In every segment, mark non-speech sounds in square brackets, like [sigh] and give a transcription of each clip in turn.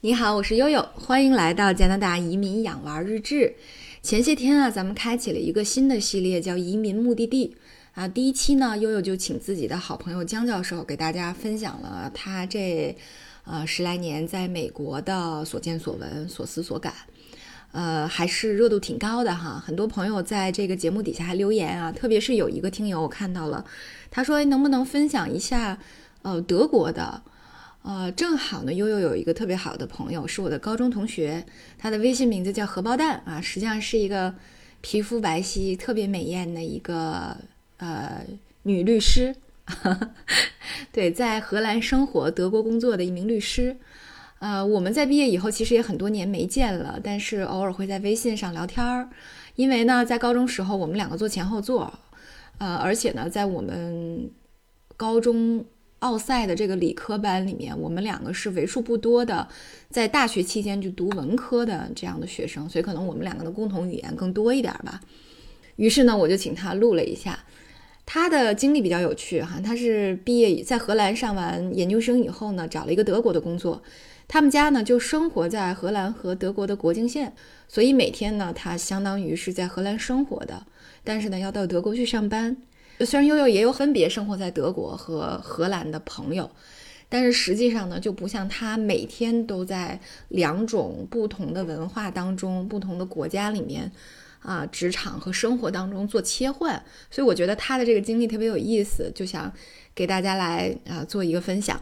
你好，我是悠悠，欢迎来到加拿大移民养娃日志。前些天啊，咱们开启了一个新的系列，叫移民目的地啊。第一期呢，悠悠就请自己的好朋友姜教授给大家分享了他这呃十来年在美国的所见所闻、所思所感。呃，还是热度挺高的哈，很多朋友在这个节目底下还留言啊，特别是有一个听友我看到了，他说能不能分享一下呃德国的，呃正好呢悠悠有一个特别好的朋友是我的高中同学，他的微信名字叫荷包蛋啊，实际上是一个皮肤白皙、特别美艳的一个呃女律师，[laughs] 对，在荷兰生活、德国工作的一名律师。呃，我们在毕业以后其实也很多年没见了，但是偶尔会在微信上聊天儿。因为呢，在高中时候我们两个坐前后座，呃，而且呢，在我们高中奥赛的这个理科班里面，我们两个是为数不多的在大学期间就读文科的这样的学生，所以可能我们两个的共同语言更多一点吧。于是呢，我就请他录了一下，他的经历比较有趣哈，他是毕业在荷兰上完研究生以后呢，找了一个德国的工作。他们家呢就生活在荷兰和德国的国境线，所以每天呢他相当于是在荷兰生活的，但是呢要到德国去上班。虽然悠悠也有分别生活在德国和荷兰的朋友，但是实际上呢就不像他每天都在两种不同的文化当中、不同的国家里面啊职场和生活当中做切换。所以我觉得他的这个经历特别有意思，就想给大家来啊做一个分享。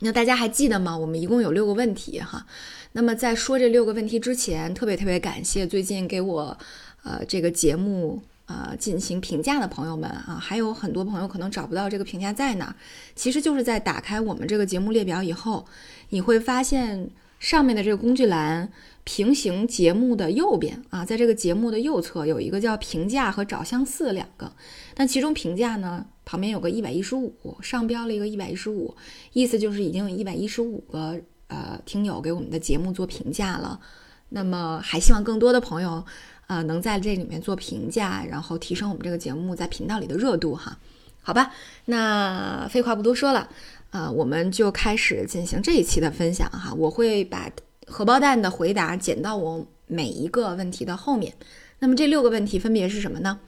那大家还记得吗？我们一共有六个问题哈。那么在说这六个问题之前，特别特别感谢最近给我，呃，这个节目呃进行评价的朋友们啊，还有很多朋友可能找不到这个评价在哪，其实就是在打开我们这个节目列表以后，你会发现上面的这个工具栏平行节目的右边啊，在这个节目的右侧有一个叫评价和找相似两个，那其中评价呢？旁边有个一百一十五，上标了一个一百一十五，意思就是已经有一百一十五个呃听友给我们的节目做评价了。那么还希望更多的朋友呃能在这里面做评价，然后提升我们这个节目在频道里的热度哈。好吧，那废话不多说了，呃，我们就开始进行这一期的分享哈。我会把荷包蛋的回答剪到我每一个问题的后面。那么这六个问题分别是什么呢？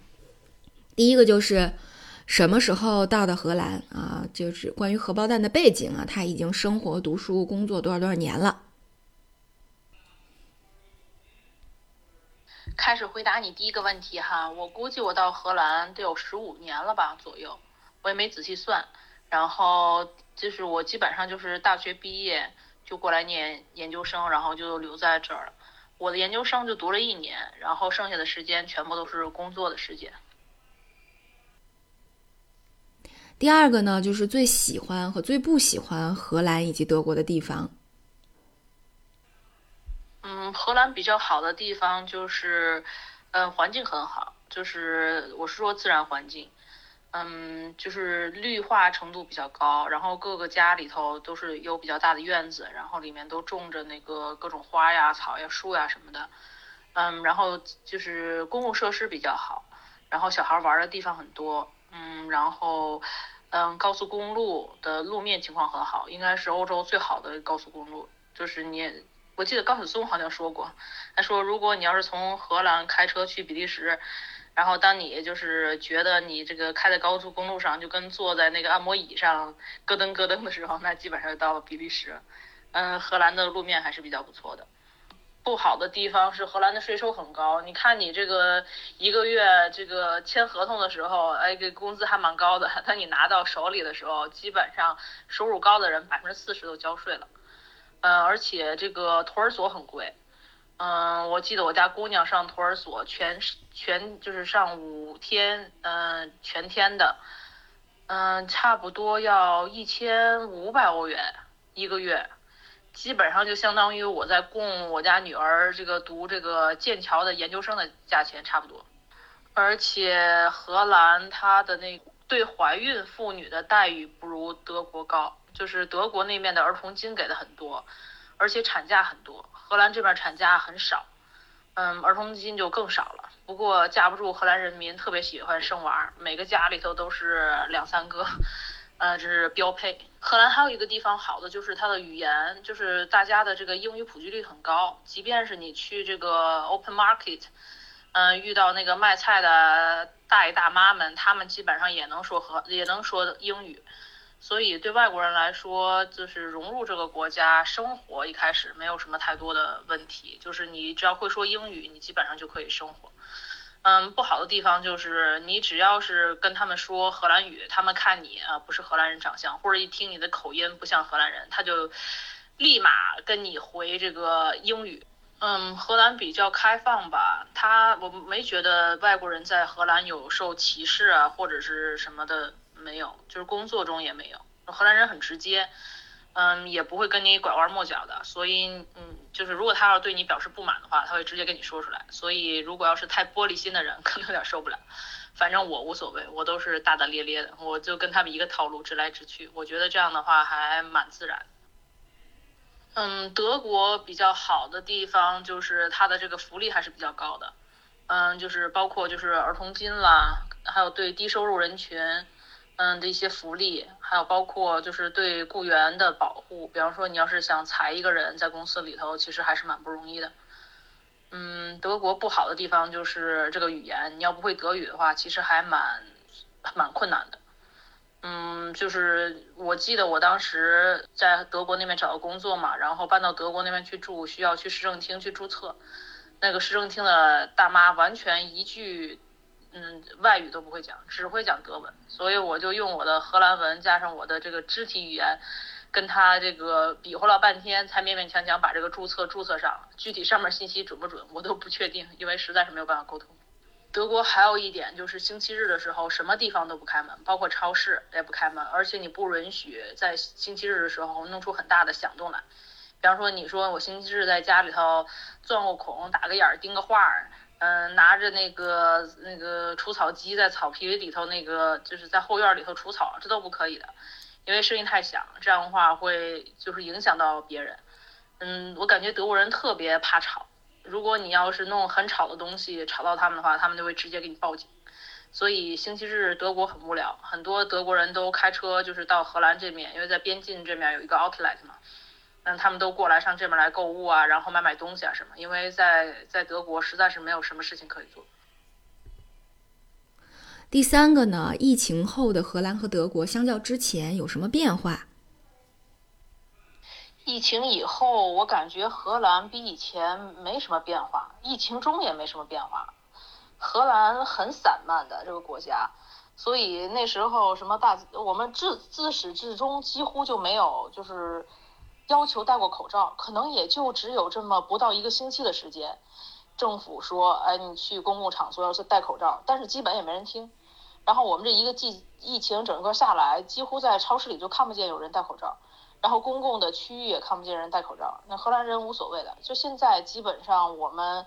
第一个就是。什么时候到的荷兰啊？就是关于荷包蛋的背景啊，他已经生活、读书、工作多少多少年了。开始回答你第一个问题哈，我估计我到荷兰得有十五年了吧左右，我也没仔细算。然后就是我基本上就是大学毕业就过来念研究生，然后就留在这儿了。我的研究生就读了一年，然后剩下的时间全部都是工作的时间。第二个呢，就是最喜欢和最不喜欢荷兰以及德国的地方。荷兰比较好的地方就是，嗯，环境很好，就是我是说自然环境，嗯，就是绿化程度比较高，然后各个家里头都是有比较大的院子，然后里面都种着那个各种花呀、草呀、树呀什么的，嗯，然后就是公共设施比较好，然后小孩玩的地方很多，嗯，然后。嗯，高速公路的路面情况很好，应该是欧洲最好的高速公路。就是你，我记得高晓松好像说过，他说如果你要是从荷兰开车去比利时，然后当你就是觉得你这个开在高速公路上就跟坐在那个按摩椅上咯噔咯噔的时候，那基本上就到了比利时。嗯，荷兰的路面还是比较不错的。不好的地方是荷兰的税收很高，你看你这个一个月这个签合同的时候，哎，这工资还蛮高的，等你拿到手里的时候，基本上收入高的人百分之四十都交税了。嗯，而且这个托儿所很贵。嗯，我记得我家姑娘上托儿所全全就是上五天，嗯，全天的，嗯，差不多要一千五百欧元一个月。基本上就相当于我在供我家女儿这个读这个剑桥的研究生的价钱差不多，而且荷兰它的那对怀孕妇女的待遇不如德国高，就是德国那面的儿童金给的很多，而且产假很多，荷兰这边产假很少，嗯，儿童金就更少了。不过架不住荷兰人民特别喜欢生娃，每个家里头都是 [laughs] 两三个。呃，这是标配。荷兰还有一个地方好的就是它的语言，就是大家的这个英语普及率很高，即便是你去这个 open market，嗯，遇到那个卖菜的大爷大妈们，他们基本上也能说和也能说英语，所以对外国人来说，就是融入这个国家生活一开始没有什么太多的问题，就是你只要会说英语，你基本上就可以生活。嗯，不好的地方就是你只要是跟他们说荷兰语，他们看你啊不是荷兰人长相，或者一听你的口音不像荷兰人，他就立马跟你回这个英语。嗯，荷兰比较开放吧，他我没觉得外国人在荷兰有受歧视啊或者是什么的，没有，就是工作中也没有，荷兰人很直接。嗯，也不会跟你拐弯抹角的，所以，嗯，就是如果他要对你表示不满的话，他会直接跟你说出来。所以，如果要是太玻璃心的人，[laughs] 可能有点受不了。反正我无所谓，我都是大大咧咧的，我就跟他们一个套路，直来直去。我觉得这样的话还蛮自然。嗯，德国比较好的地方就是它的这个福利还是比较高的。嗯，就是包括就是儿童金啦，还有对低收入人群。嗯的一些福利，还有包括就是对雇员的保护，比方说你要是想裁一个人在公司里头，其实还是蛮不容易的。嗯，德国不好的地方就是这个语言，你要不会德语的话，其实还蛮蛮困难的。嗯，就是我记得我当时在德国那边找到工作嘛，然后搬到德国那边去住，需要去市政厅去注册，那个市政厅的大妈完全一句。嗯，外语都不会讲，只会讲德文，所以我就用我的荷兰文加上我的这个肢体语言，跟他这个比划了半天，才勉勉强强把这个注册注册上。具体上面信息准不准，我都不确定，因为实在是没有办法沟通。德国还有一点就是星期日的时候，什么地方都不开门，包括超市也不开门，而且你不允许在星期日的时候弄出很大的响动来。比方说，你说我星期日在家里头钻个孔，打个眼，钉个画儿。嗯，拿着那个那个除草机在草皮里头，那个就是在后院里头除草，这都不可以的，因为声音太响，这样的话会就是影响到别人。嗯，我感觉德国人特别怕吵，如果你要是弄很吵的东西吵到他们的话，他们就会直接给你报警。所以星期日德国很无聊，很多德国人都开车就是到荷兰这面，因为在边境这面有一个 outlet 嘛。嗯，他们都过来上这边来购物啊，然后买买东西啊什么，因为在在德国实在是没有什么事情可以做。第三个呢，疫情后的荷兰和德国相较之前有什么变化？疫情以后，我感觉荷兰比以前没什么变化，疫情中也没什么变化。荷兰很散漫的这个国家，所以那时候什么大，我们自自始至终几乎就没有就是。要求戴过口罩，可能也就只有这么不到一个星期的时间。政府说，哎，你去公共场所要是戴口罩，但是基本也没人听。然后我们这一个季疫情整个下来，几乎在超市里就看不见有人戴口罩，然后公共的区域也看不见人戴口罩。那荷兰人无所谓的，就现在基本上我们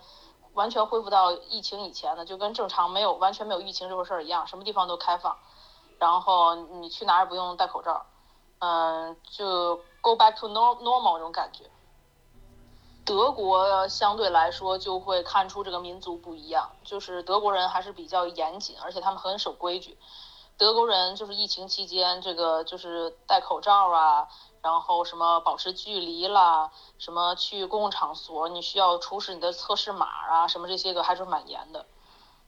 完全恢复到疫情以前的，就跟正常没有完全没有疫情这回事儿一样，什么地方都开放，然后你去哪儿也不用戴口罩，嗯，就。Go back to normal 这种感觉，德国相对来说就会看出这个民族不一样，就是德国人还是比较严谨，而且他们很守规矩。德国人就是疫情期间这个就是戴口罩啊，然后什么保持距离啦，什么去公共场所你需要出示你的测试码啊，什么这些个还是蛮严的。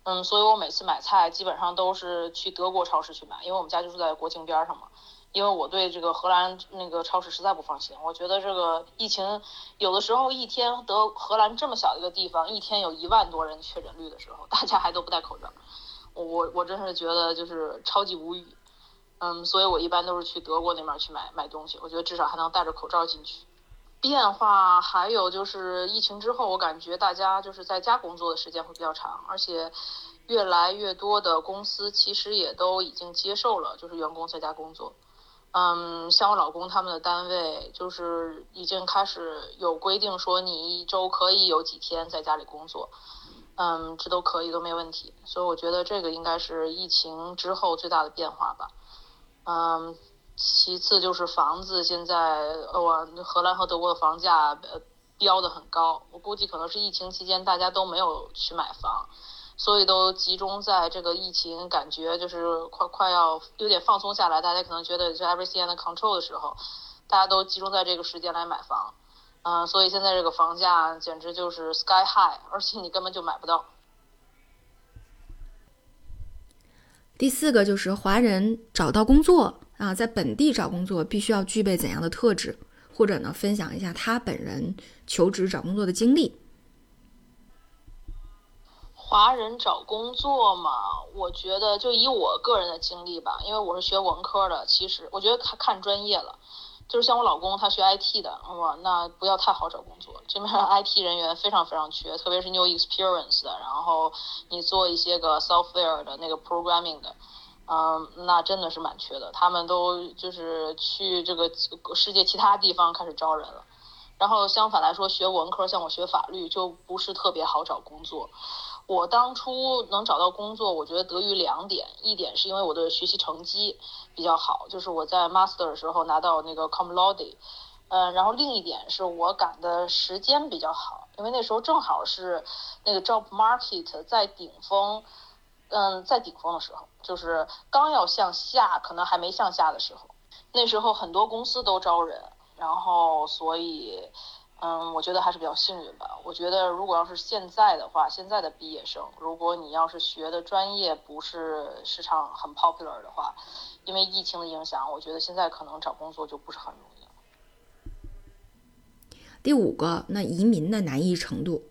嗯，所以我每次买菜基本上都是去德国超市去买，因为我们家就住在国境边上嘛。因为我对这个荷兰那个超市实在不放心，我觉得这个疫情有的时候一天德荷兰这么小一个地方，一天有一万多人确诊率的时候，大家还都不戴口罩，我我真是觉得就是超级无语，嗯，所以我一般都是去德国那边去买买东西，我觉得至少还能戴着口罩进去。变化还有就是疫情之后，我感觉大家就是在家工作的时间会比较长，而且越来越多的公司其实也都已经接受了，就是员工在家工作。嗯，像我老公他们的单位，就是已经开始有规定，说你一周可以有几天在家里工作。嗯，这都可以，都没问题。所以我觉得这个应该是疫情之后最大的变化吧。嗯，其次就是房子，现在我荷兰和德国的房价呃标的很高，我估计可能是疫情期间大家都没有去买房，所以都集中在这个疫情感觉就是快快要有点放松下来，大家可能觉得就 everything under control 的时候，大家都集中在这个时间来买房，嗯，所以现在这个房价简直就是 sky high，而且你根本就买不到。第四个就是华人找到工作啊，在本地找工作必须要具备怎样的特质，或者呢，分享一下他本人求职找工作的经历。华人找工作嘛，我觉得就以我个人的经历吧，因为我是学文科的，其实我觉得看看专业了。就是像我老公他学 IT 的，哇，那不要太好找工作。这边 IT 人员非常非常缺，特别是 new experience 的，然后你做一些个 software 的那个 programming 的，嗯，那真的是蛮缺的。他们都就是去这个世界其他地方开始招人了。然后相反来说，学文科像我学法律就不是特别好找工作。我当初能找到工作，我觉得得于两点，一点是因为我的学习成绩比较好，就是我在 master 的时候拿到那个 cum laude，嗯，然后另一点是我赶的时间比较好，因为那时候正好是那个 job market 在顶峰，嗯，在顶峰的时候，就是刚要向下，可能还没向下的时候，那时候很多公司都招人，然后所以。嗯，我觉得还是比较幸运吧。我觉得如果要是现在的话，现在的毕业生，如果你要是学的专业不是市场很 popular 的话，因为疫情的影响，我觉得现在可能找工作就不是很容易了。第五个，那移民的难易程度。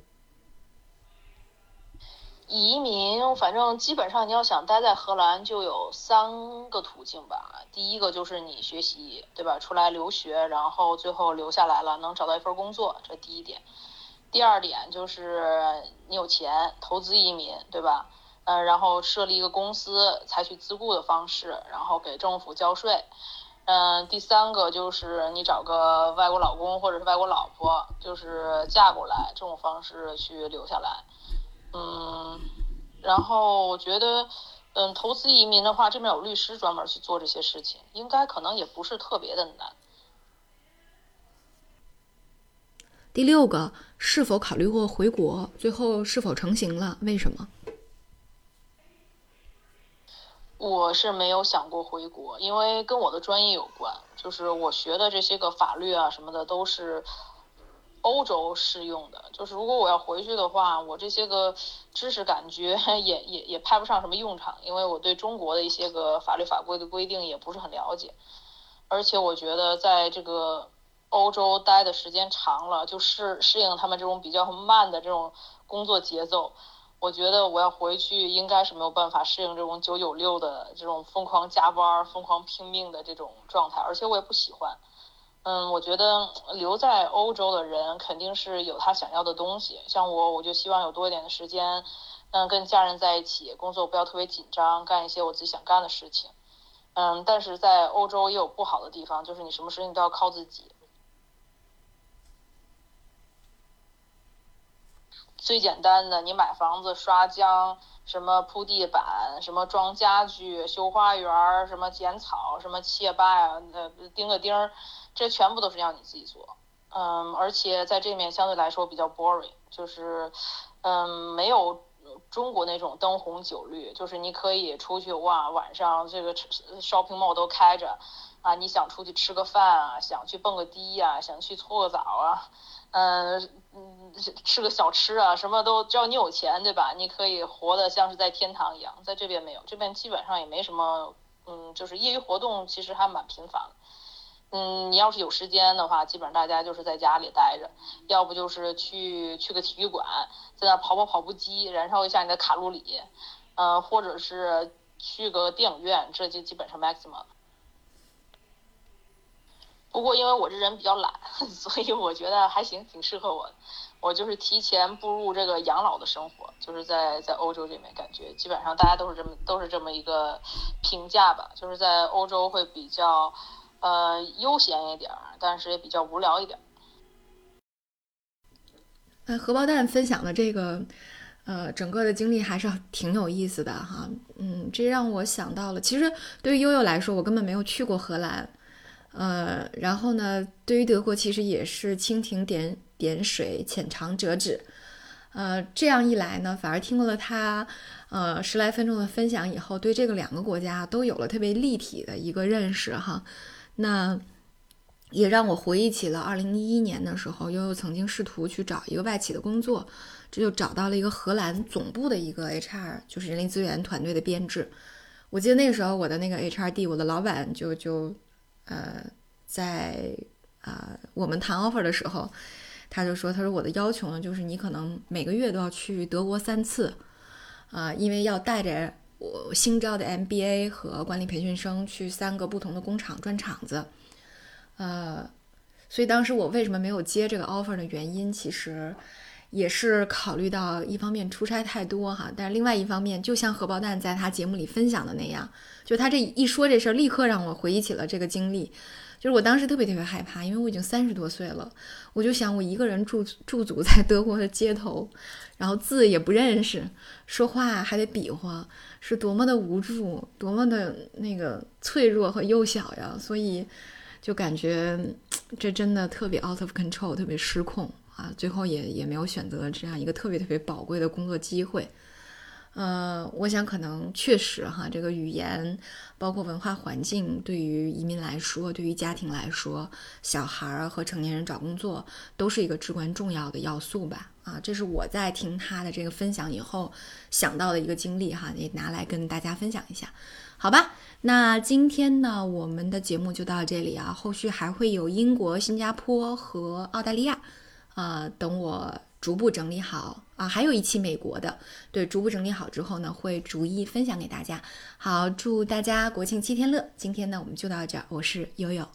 反正基本上你要想待在荷兰，就有三个途径吧。第一个就是你学习，对吧？出来留学，然后最后留下来了，能找到一份工作，这第一点。第二点就是你有钱，投资移民，对吧？嗯，然后设立一个公司，采取自雇的方式，然后给政府交税。嗯，第三个就是你找个外国老公或者是外国老婆，就是嫁过来，这种方式去留下来。嗯，然后我觉得，嗯，投资移民的话，这边有律师专门去做这些事情，应该可能也不是特别的难。第六个，是否考虑过回国？最后是否成型了？为什么？我是没有想过回国，因为跟我的专业有关，就是我学的这些个法律啊什么的都是。欧洲适用的，就是如果我要回去的话，我这些个知识感觉 [laughs] 也也也派不上什么用场，因为我对中国的一些个法律法规的规定也不是很了解，而且我觉得在这个欧洲待的时间长了，就适适应他们这种比较慢的这种工作节奏，我觉得我要回去应该是没有办法适应这种九九六的这种疯狂加班、疯狂拼命的这种状态，而且我也不喜欢。嗯，我觉得留在欧洲的人肯定是有他想要的东西。像我，我就希望有多一点的时间，嗯，跟家人在一起，工作不要特别紧张，干一些我自己想干的事情。嗯，但是在欧洲也有不好的地方，就是你什么事情都要靠自己。最简单的，你买房子、刷浆、什么铺地板、什么装家具、修花园、什么剪草、什么切啊，呃，钉个钉儿。这全部都是要你自己做，嗯，而且在这面相对来说比较 boring，就是，嗯，没有中国那种灯红酒绿，就是你可以出去哇，晚上这个 shopping mall 都开着，啊，你想出去吃个饭啊，想去蹦个迪呀，想去搓个澡啊，嗯嗯，吃个小吃啊，什么都只要你有钱，对吧？你可以活得像是在天堂一样，在这边没有，这边基本上也没什么，嗯，就是业余活动其实还蛮频繁。嗯，你要是有时间的话，基本上大家就是在家里待着，要不就是去去个体育馆，在那跑跑跑步机，燃烧一下你的卡路里，嗯，或者是去个电影院，这就基本上 maximum。不过因为我这人比较懒，[laughs] 所以我觉得还行，挺适合我的。我就是提前步入这个养老的生活，就是在在欧洲这边，感觉基本上大家都是这么都是这么一个评价吧，就是在欧洲会比较。呃，悠闲一点儿，但是也比较无聊一点儿。呃，荷包蛋分享的这个，呃，整个的经历还是挺有意思的哈。嗯，这让我想到了，其实对于悠悠来说，我根本没有去过荷兰。呃，然后呢，对于德国，其实也是蜻蜓点点水，浅尝辄止。呃，这样一来呢，反而听过了他呃十来分钟的分享以后，对这个两个国家都有了特别立体的一个认识哈。那也让我回忆起了二零一一年的时候，悠悠曾经试图去找一个外企的工作，这就找到了一个荷兰总部的一个 HR，就是人力资源团队的编制。我记得那个时候，我的那个 HRD，我的老板就就呃在啊我们谈 offer 的时候。他就说：“他说我的要求呢，就是你可能每个月都要去德国三次，啊，因为要带着我新招的 MBA 和管理培训生去三个不同的工厂转场子，呃，所以当时我为什么没有接这个 offer 的原因，其实也是考虑到一方面出差太多哈，但是另外一方面，就像荷包蛋在他节目里分享的那样，就他这一说这事儿，立刻让我回忆起了这个经历。”就是我当时特别特别害怕，因为我已经三十多岁了，我就想我一个人驻驻足在德国的街头，然后字也不认识，说话还得比划，是多么的无助，多么的那个脆弱和幼小呀！所以就感觉这真的特别 out of control，特别失控啊！最后也也没有选择这样一个特别特别宝贵的工作机会。呃，我想可能确实哈，这个语言包括文化环境，对于移民来说，对于家庭来说，小孩儿和成年人找工作都是一个至关重要的要素吧。啊，这是我在听他的这个分享以后想到的一个经历哈，也拿来跟大家分享一下，好吧？那今天呢，我们的节目就到这里啊，后续还会有英国、新加坡和澳大利亚，啊，等我。逐步整理好啊，还有一期美国的，对，逐步整理好之后呢，会逐一分享给大家。好，祝大家国庆七天乐！今天呢，我们就到这儿，我是悠悠。